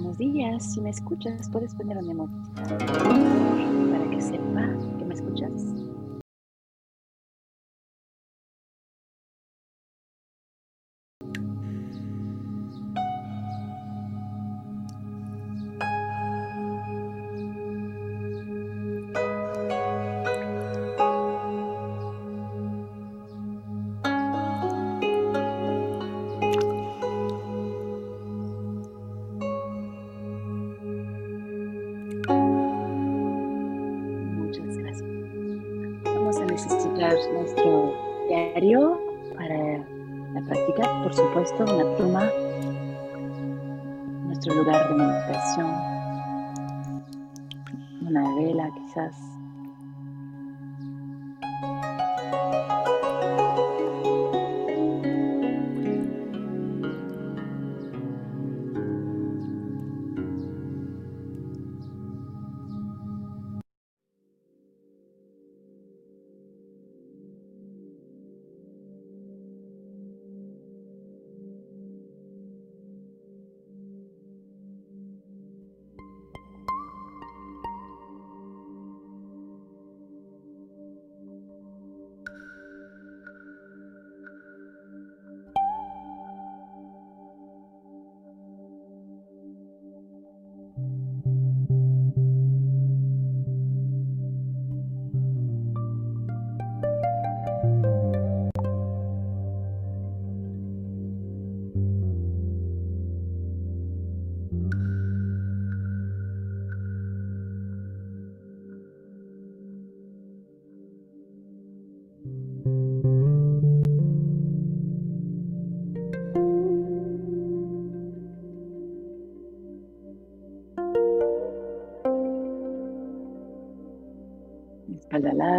Buenos días, si me escuchas puedes poner un emoji para que sepa que me escuchas. Nuestro lugar de meditación, una vela quizás.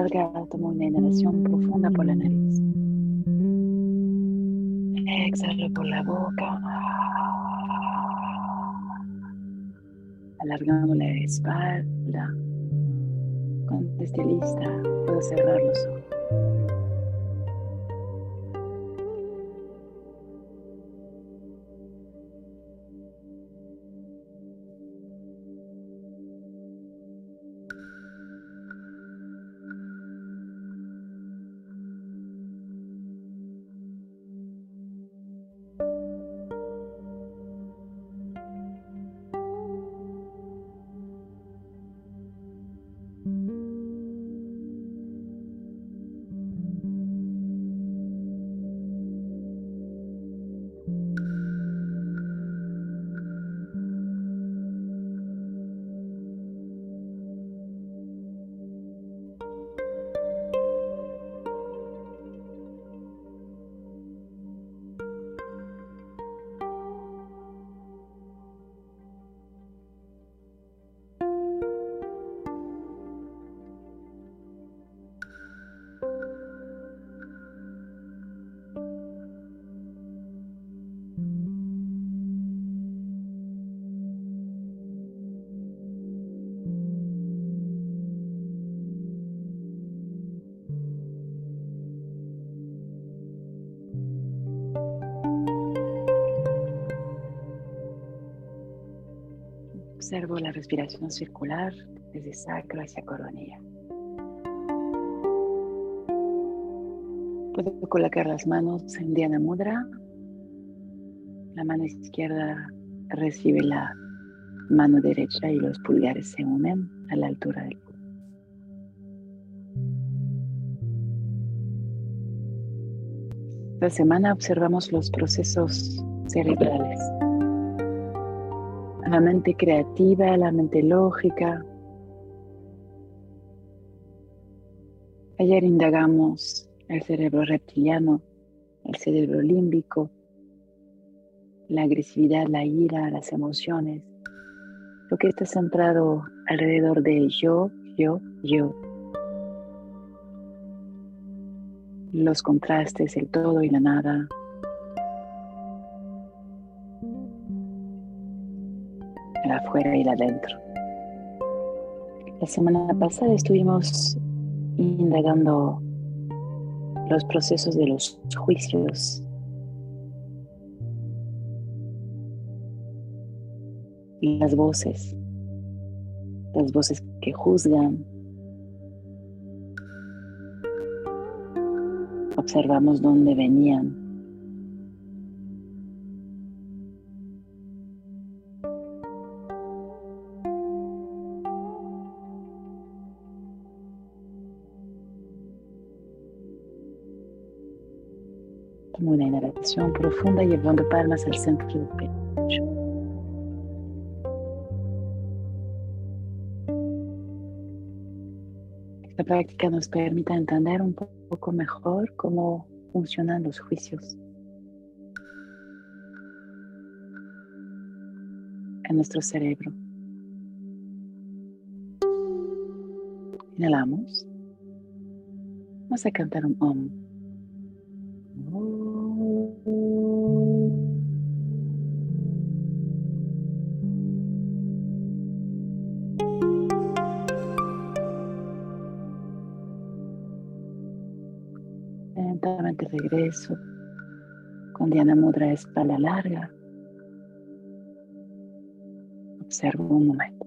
Larga, toma una inhalación profunda por la nariz. Exhala por la boca. Alargando la espalda. Cuando esté lista, puedo cerrar los ojos. Observo la respiración circular desde sacro hacia coronilla. Puedo colocar las manos en Dhyana Mudra. La mano izquierda recibe la mano derecha y los pulgares se unen a la altura del cuerpo. Esta semana observamos los procesos cerebrales la mente creativa, la mente lógica. Ayer indagamos el cerebro reptiliano, el cerebro límbico, la agresividad, la ira, las emociones, lo que está centrado alrededor de yo, yo, yo. Los contrastes, el todo y la nada, afuera y adentro. La semana pasada estuvimos indagando los procesos de los juicios y las voces, las voces que juzgan. Observamos dónde venían una inhalación profunda llevando palmas al centro del pecho. Esta práctica nos permite entender un poco mejor cómo funcionan los juicios en nuestro cerebro. Inhalamos. Vamos a cantar un om. Regreso con Diana Mudra espalda larga. Observo un momento.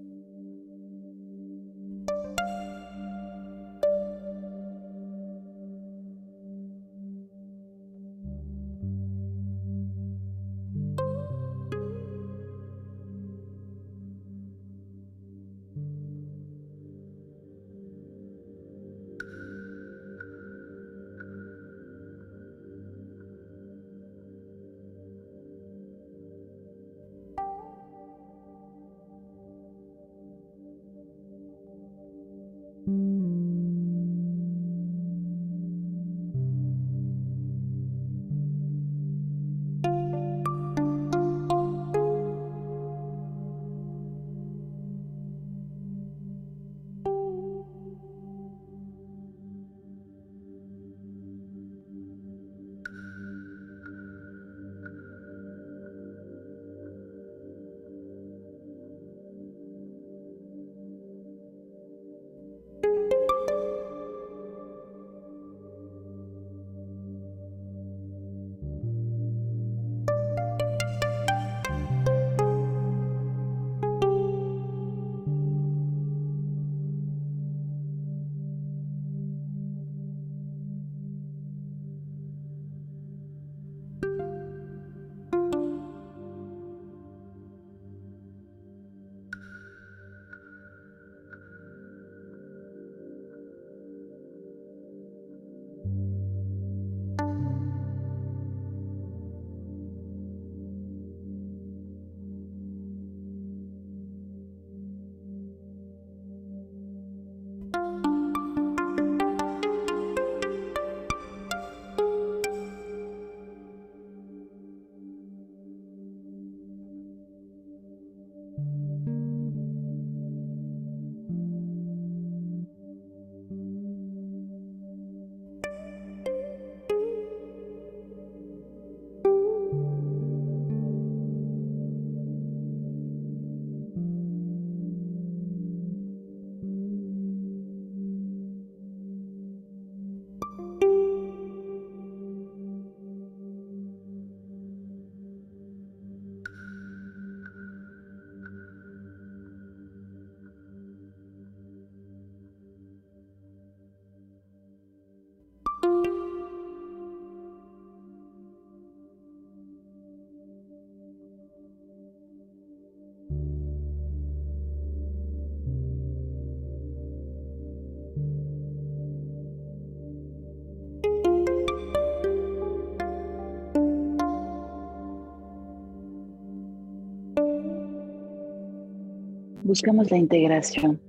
Buscamos la integración,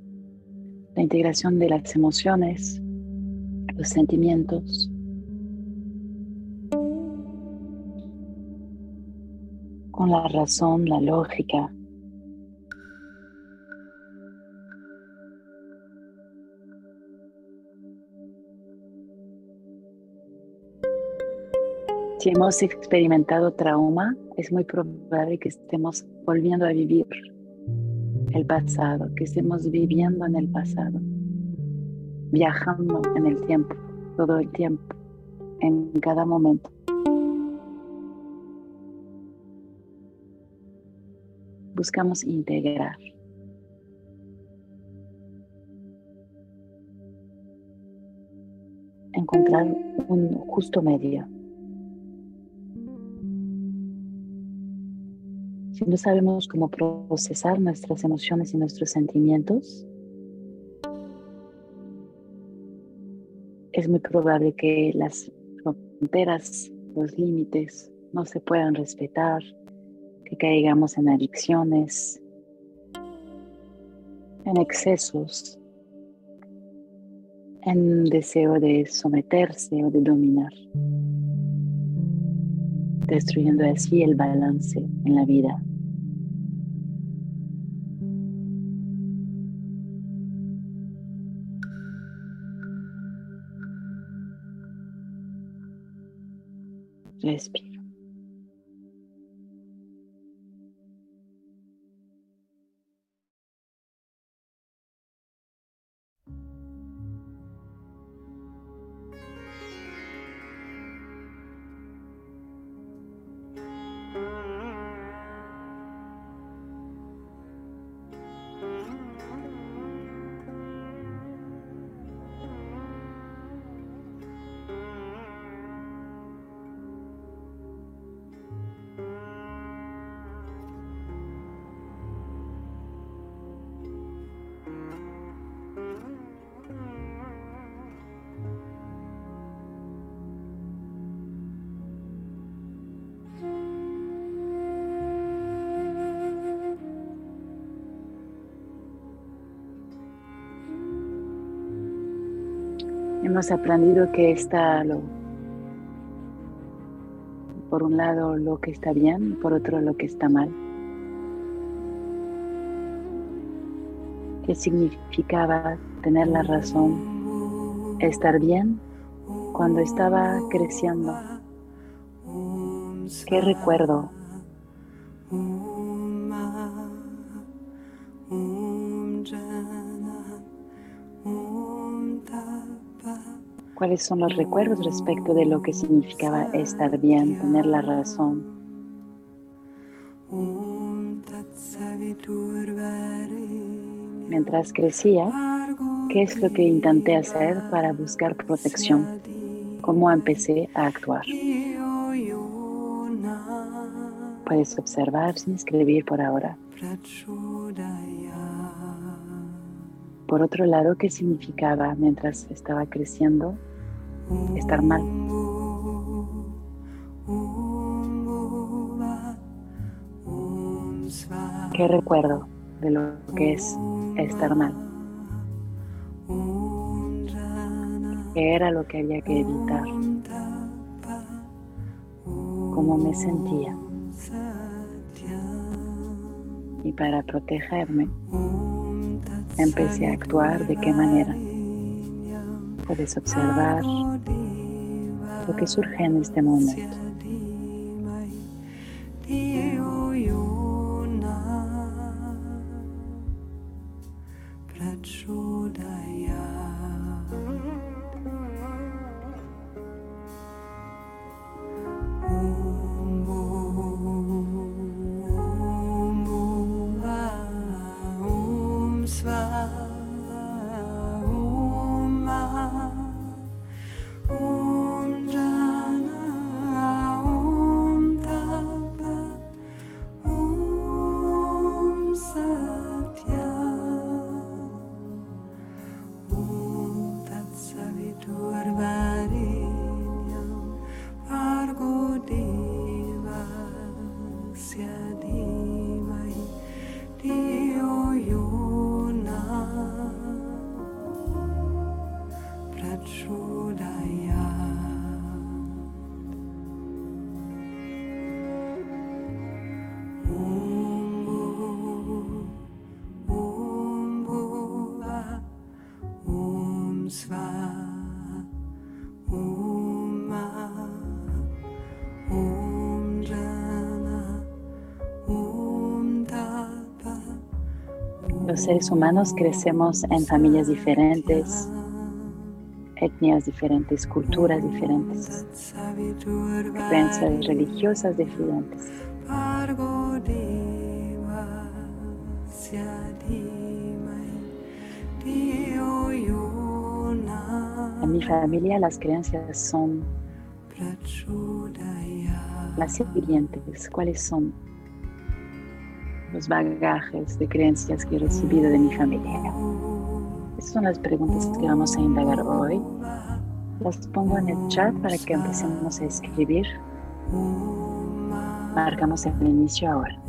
la integración de las emociones, los sentimientos, con la razón, la lógica. Si hemos experimentado trauma, es muy probable que estemos volviendo a vivir el pasado, que estemos viviendo en el pasado, viajando en el tiempo, todo el tiempo, en cada momento. Buscamos integrar. Encontrar un justo medio. Si no sabemos cómo procesar nuestras emociones y nuestros sentimientos, es muy probable que las fronteras, los límites no se puedan respetar, que caigamos en adicciones, en excesos, en deseo de someterse o de dominar destruyendo así el balance en la vida. Hemos aprendido que está lo, por un lado lo que está bien, por otro lo que está mal. ¿Qué significaba tener la razón, estar bien cuando estaba creciendo? ¿Qué recuerdo cuáles son los recuerdos respecto de lo que significaba estar bien, tener la razón. Mientras crecía, ¿qué es lo que intenté hacer para buscar protección? ¿Cómo empecé a actuar? Puedes observar sin escribir por ahora. Por otro lado, ¿qué significaba mientras estaba creciendo estar mal. ¿Qué recuerdo de lo que es estar mal? ¿Qué era lo que había que evitar? ¿Cómo me sentía? Y para protegerme, empecé a actuar de qué manera. Puedes observar lo que surge en este momento. Los seres humanos crecemos en familias diferentes, etnias diferentes, culturas diferentes, creencias religiosas diferentes. En mi familia las creencias son las siguientes. ¿Cuáles son los bagajes de creencias que he recibido de mi familia? Estas son las preguntas que vamos a indagar hoy. Las pongo en el chat para que empecemos a escribir. Marcamos el inicio ahora.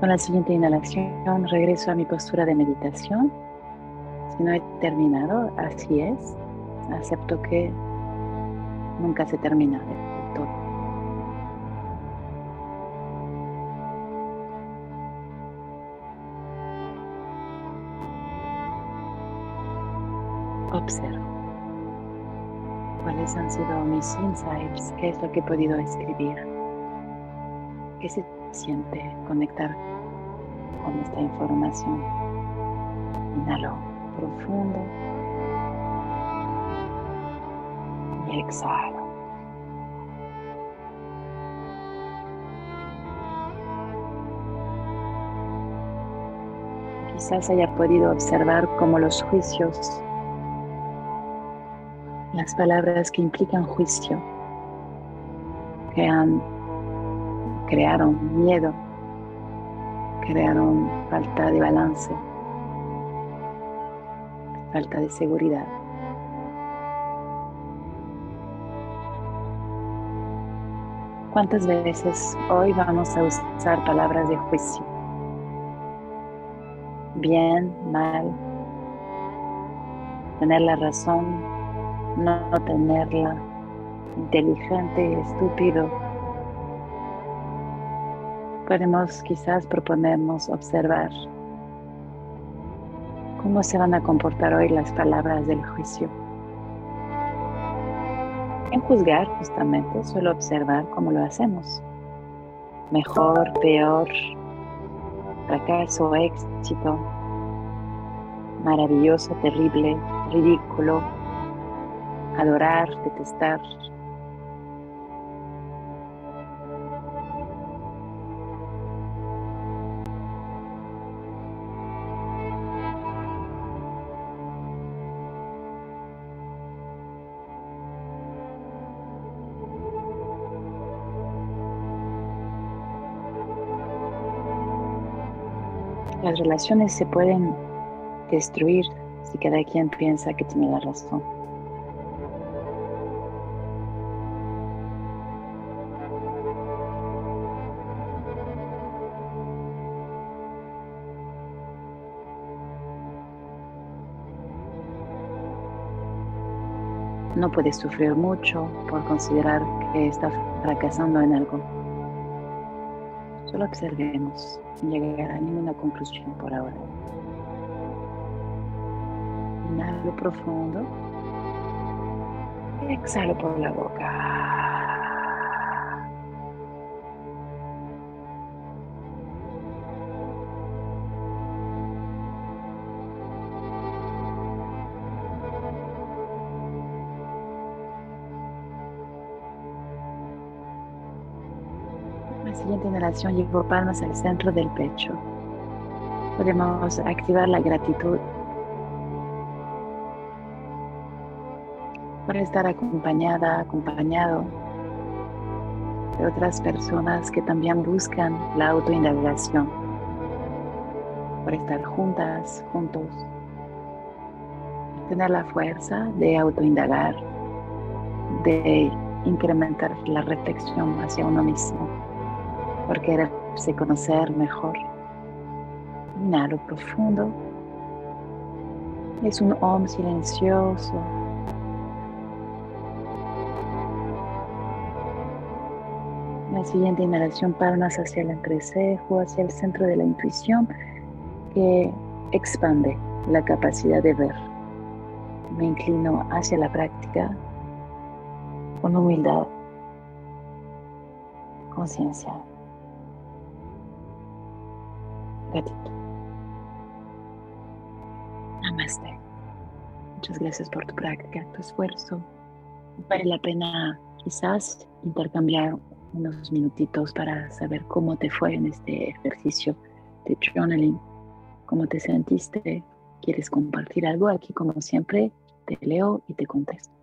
Con la siguiente inhalación regreso a mi postura de meditación. Si no he terminado, así es. Acepto que nunca se termina del todo. Observo cuáles han sido mis insights, qué es lo que he podido escribir, qué se siente conectar con esta información. Inhalo profundo y exhalo. Quizás haya podido observar cómo los juicios, las palabras que implican juicio, crean, crearon miedo crearon falta de balance, falta de seguridad. ¿Cuántas veces hoy vamos a usar palabras de juicio? Bien, mal, tener la razón, no tenerla, inteligente, estúpido, podemos quizás proponernos observar cómo se van a comportar hoy las palabras del juicio. En juzgar justamente, solo observar cómo lo hacemos. Mejor, peor, fracaso, éxito, maravilloso, terrible, ridículo, adorar, detestar, relaciones se pueden destruir si cada quien piensa que tiene la razón. No puedes sufrir mucho por considerar que estás fracasando en algo. Solo observemos sin llegar a ninguna conclusión por ahora. Inhalo profundo. Exhalo por la boca. Inhalación llevo palmas al centro del pecho. Podemos activar la gratitud. para estar acompañada, acompañado de otras personas que también buscan la autoindagación, para estar juntas, juntos, tener la fuerza de autoindagar, de incrementar la reflexión hacia uno mismo, por quererse conocer mejor. Inhalo profundo. Es un om silencioso. La siguiente inhalación palmas hacia el entrecejo, hacia el centro de la intuición que expande la capacidad de ver. Me inclino hacia la práctica con humildad, conciencia, Namaste. Muchas gracias por tu práctica, tu esfuerzo. Vale la pena quizás intercambiar unos minutitos para saber cómo te fue en este ejercicio de journaling, cómo te sentiste, quieres compartir algo aquí como siempre, te leo y te contesto.